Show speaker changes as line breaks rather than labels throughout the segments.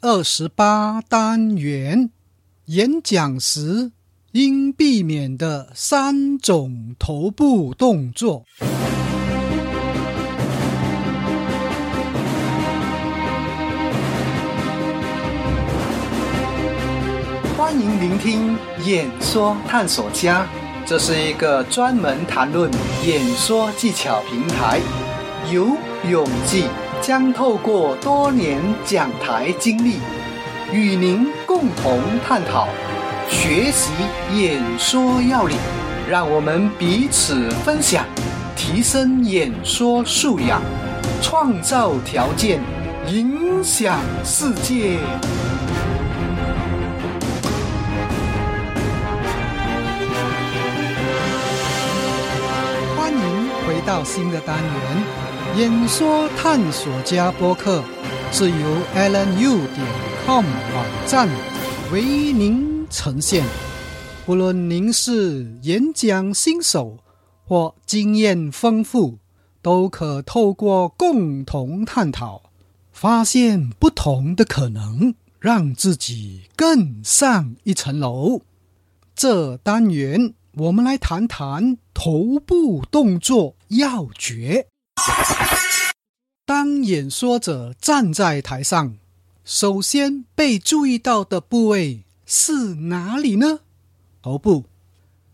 二十八单元：演讲时应避免的三种头部动作。欢迎聆听演说探索家，这是一个专门谈论演说技巧平台，由永记将透过多年讲台经历，与您共同探讨、学习演说要领，让我们彼此分享，提升演说素养，创造条件，影响世界。欢迎回到新的单元——演说探索家播客，是由 AlanU 点 com 网站为您呈现。不论您是演讲新手或经验丰富，都可透过共同探讨，发现不同的可能，让自己更上一层楼。这单元我们来谈谈头部动作要诀。当演说者站在台上，首先被注意到的部位是哪里呢？头部。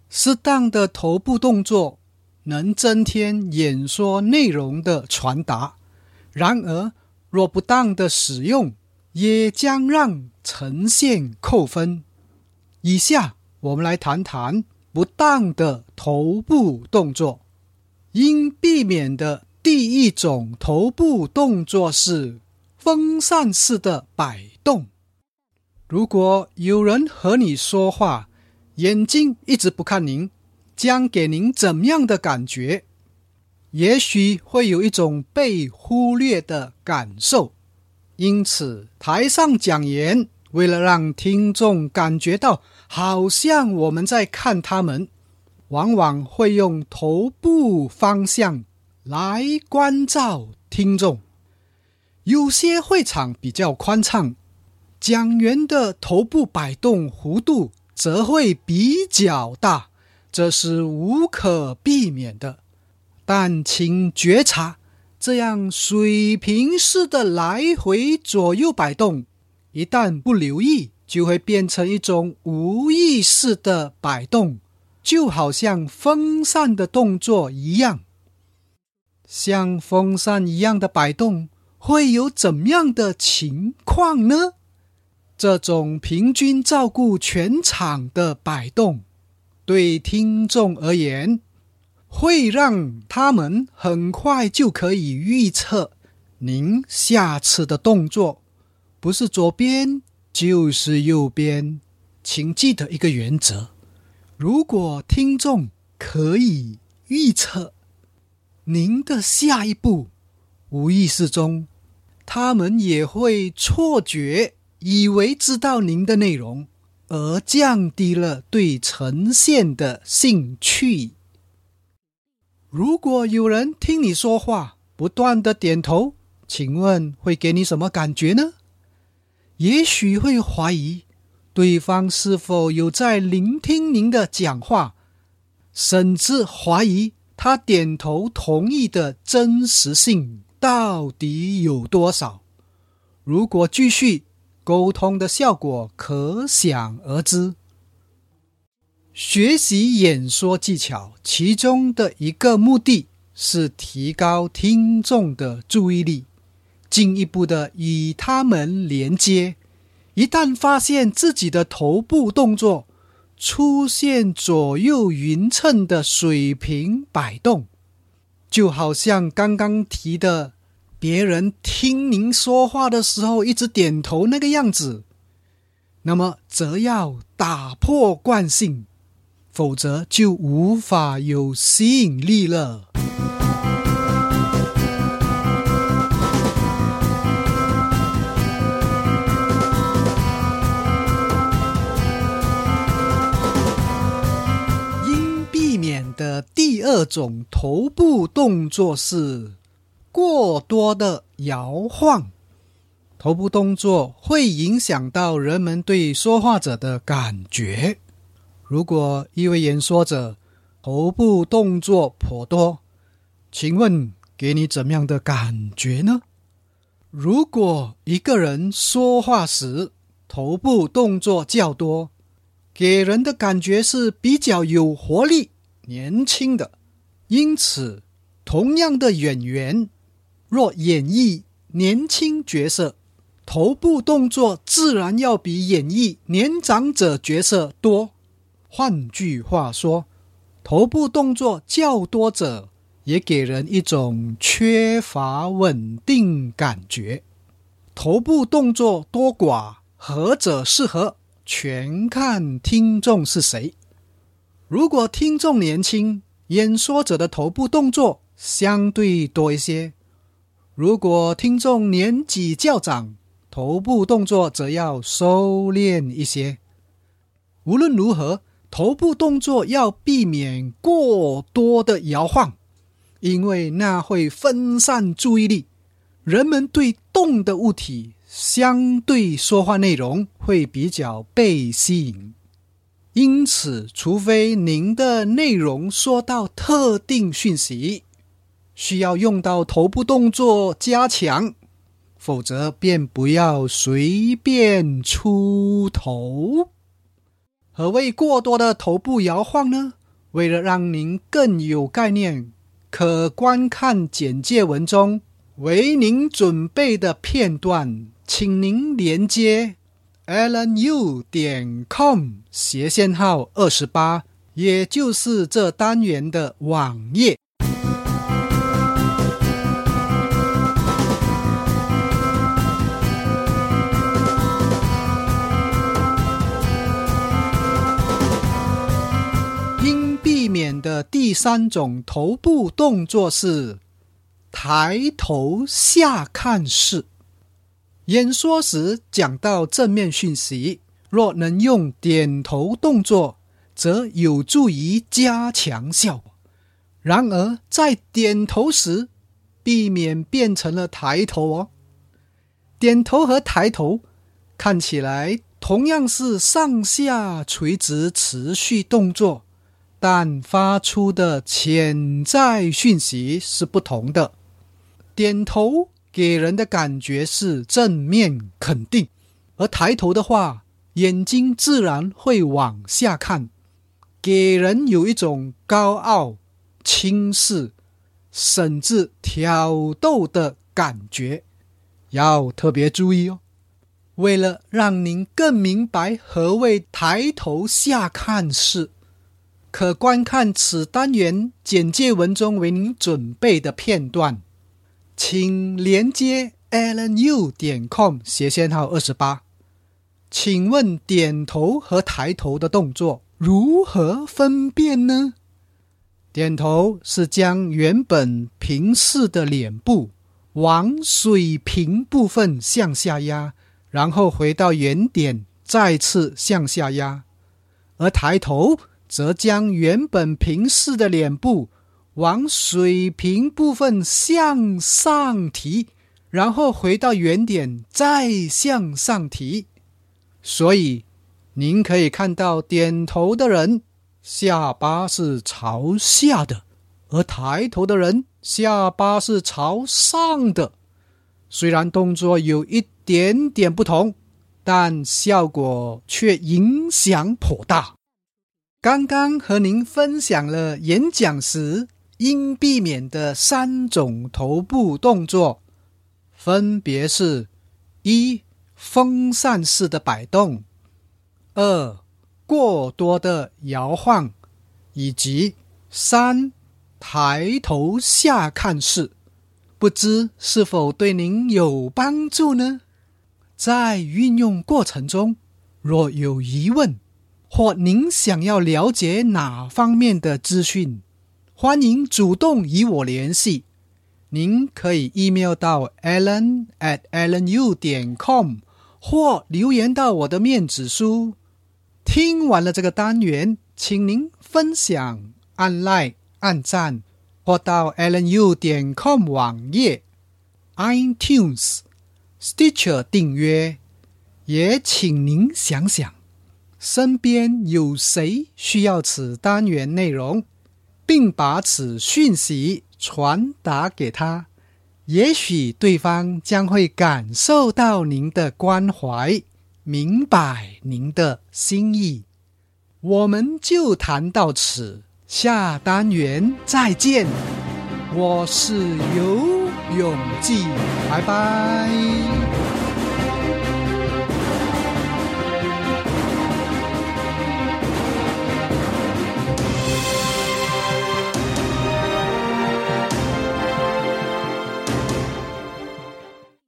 适当的头部动作能增添演说内容的传达，然而若不当的使用，也将让呈现扣分。以下我们来谈谈不当的头部动作。应避免的第一种头部动作是风扇式的摆动。如果有人和你说话，眼睛一直不看您，将给您怎样的感觉？也许会有一种被忽略的感受。因此，台上讲演为了让听众感觉到好像我们在看他们，往往会用头部方向来关照听众。有些会场比较宽敞，讲员的头部摆动弧度。则会比较大，这是无可避免的。但请觉察，这样水平式的来回左右摆动，一旦不留意，就会变成一种无意识的摆动，就好像风扇的动作一样。像风扇一样的摆动，会有怎样的情况呢？这种平均照顾全场的摆动，对听众而言，会让他们很快就可以预测您下次的动作，不是左边就是右边。请记得一个原则：如果听众可以预测您的下一步，无意识中，他们也会错觉。以为知道您的内容，而降低了对呈现的兴趣。如果有人听你说话，不断的点头，请问会给你什么感觉呢？也许会怀疑对方是否有在聆听您的讲话，甚至怀疑他点头同意的真实性到底有多少。如果继续。沟通的效果可想而知。学习演说技巧，其中的一个目的是提高听众的注意力，进一步的与他们连接。一旦发现自己的头部动作出现左右匀称的水平摆动，就好像刚刚提的。别人听您说话的时候一直点头那个样子，那么则要打破惯性，否则就无法有吸引力了。二种头部动作是。过多的摇晃，头部动作会影响到人们对说话者的感觉。如果一位演说者头部动作颇多，请问给你怎么样的感觉呢？如果一个人说话时头部动作较多，给人的感觉是比较有活力、年轻的。因此，同样的演员若演绎年轻角色，头部动作自然要比演绎年长者角色多。换句话说，头部动作较多者也给人一种缺乏稳定感觉。头部动作多寡何者适合，全看听众是谁。如果听众年轻，演说者的头部动作相对多一些；如果听众年纪较长，头部动作则要收敛一些。无论如何，头部动作要避免过多的摇晃，因为那会分散注意力。人们对动的物体相对说话内容会比较被吸引。因此，除非您的内容说到特定讯息，需要用到头部动作加强。否则，便不要随便出头。何谓过多的头部摇晃呢？为了让您更有概念，可观看简介文中为您准备的片段，请您连接 alanu 点 com 斜线号二十八，也就是这单元的网页。应避免的第三种头部动作是抬头下看式。演说时讲到正面讯息，若能用点头动作，则有助于加强效果。然而，在点头时，避免变成了抬头哦。点头和抬头看起来同样是上下垂直持续动作。但发出的潜在讯息是不同的。点头给人的感觉是正面肯定，而抬头的话，眼睛自然会往下看，给人有一种高傲、轻视，甚至挑逗的感觉。要特别注意哦。为了让您更明白何谓抬头下看式。可观看此单元简介文中为您准备的片段，请连接 alanu 点 com 斜线号二十八。请问点头和抬头的动作如何分辨呢？点头是将原本平视的脸部往水平部分向下压，然后回到原点，再次向下压，而抬头。则将原本平视的脸部往水平部分向上提，然后回到原点，再向上提。所以，您可以看到点头的人下巴是朝下的，而抬头的人下巴是朝上的。虽然动作有一点点不同，但效果却影响颇大。刚刚和您分享了演讲时应避免的三种头部动作，分别是：一、风扇式的摆动；二、过多的摇晃；以及三、抬头下看式。不知是否对您有帮助呢？在运用过程中，若有疑问，或您想要了解哪方面的资讯，欢迎主动与我联系。您可以 email 到 allen at allenu 点 com，或留言到我的面子书。听完了这个单元，请您分享、按 like、按赞，或到 allenu 点 com 网页、iTunes、Stitcher 订阅，也请您想想，身边有谁需要此单元内容，并把此讯息传达给他，也许对方将会感受到您的关怀，明白您的心意。我们就谈到此，下单元再见。我是游永记，拜拜。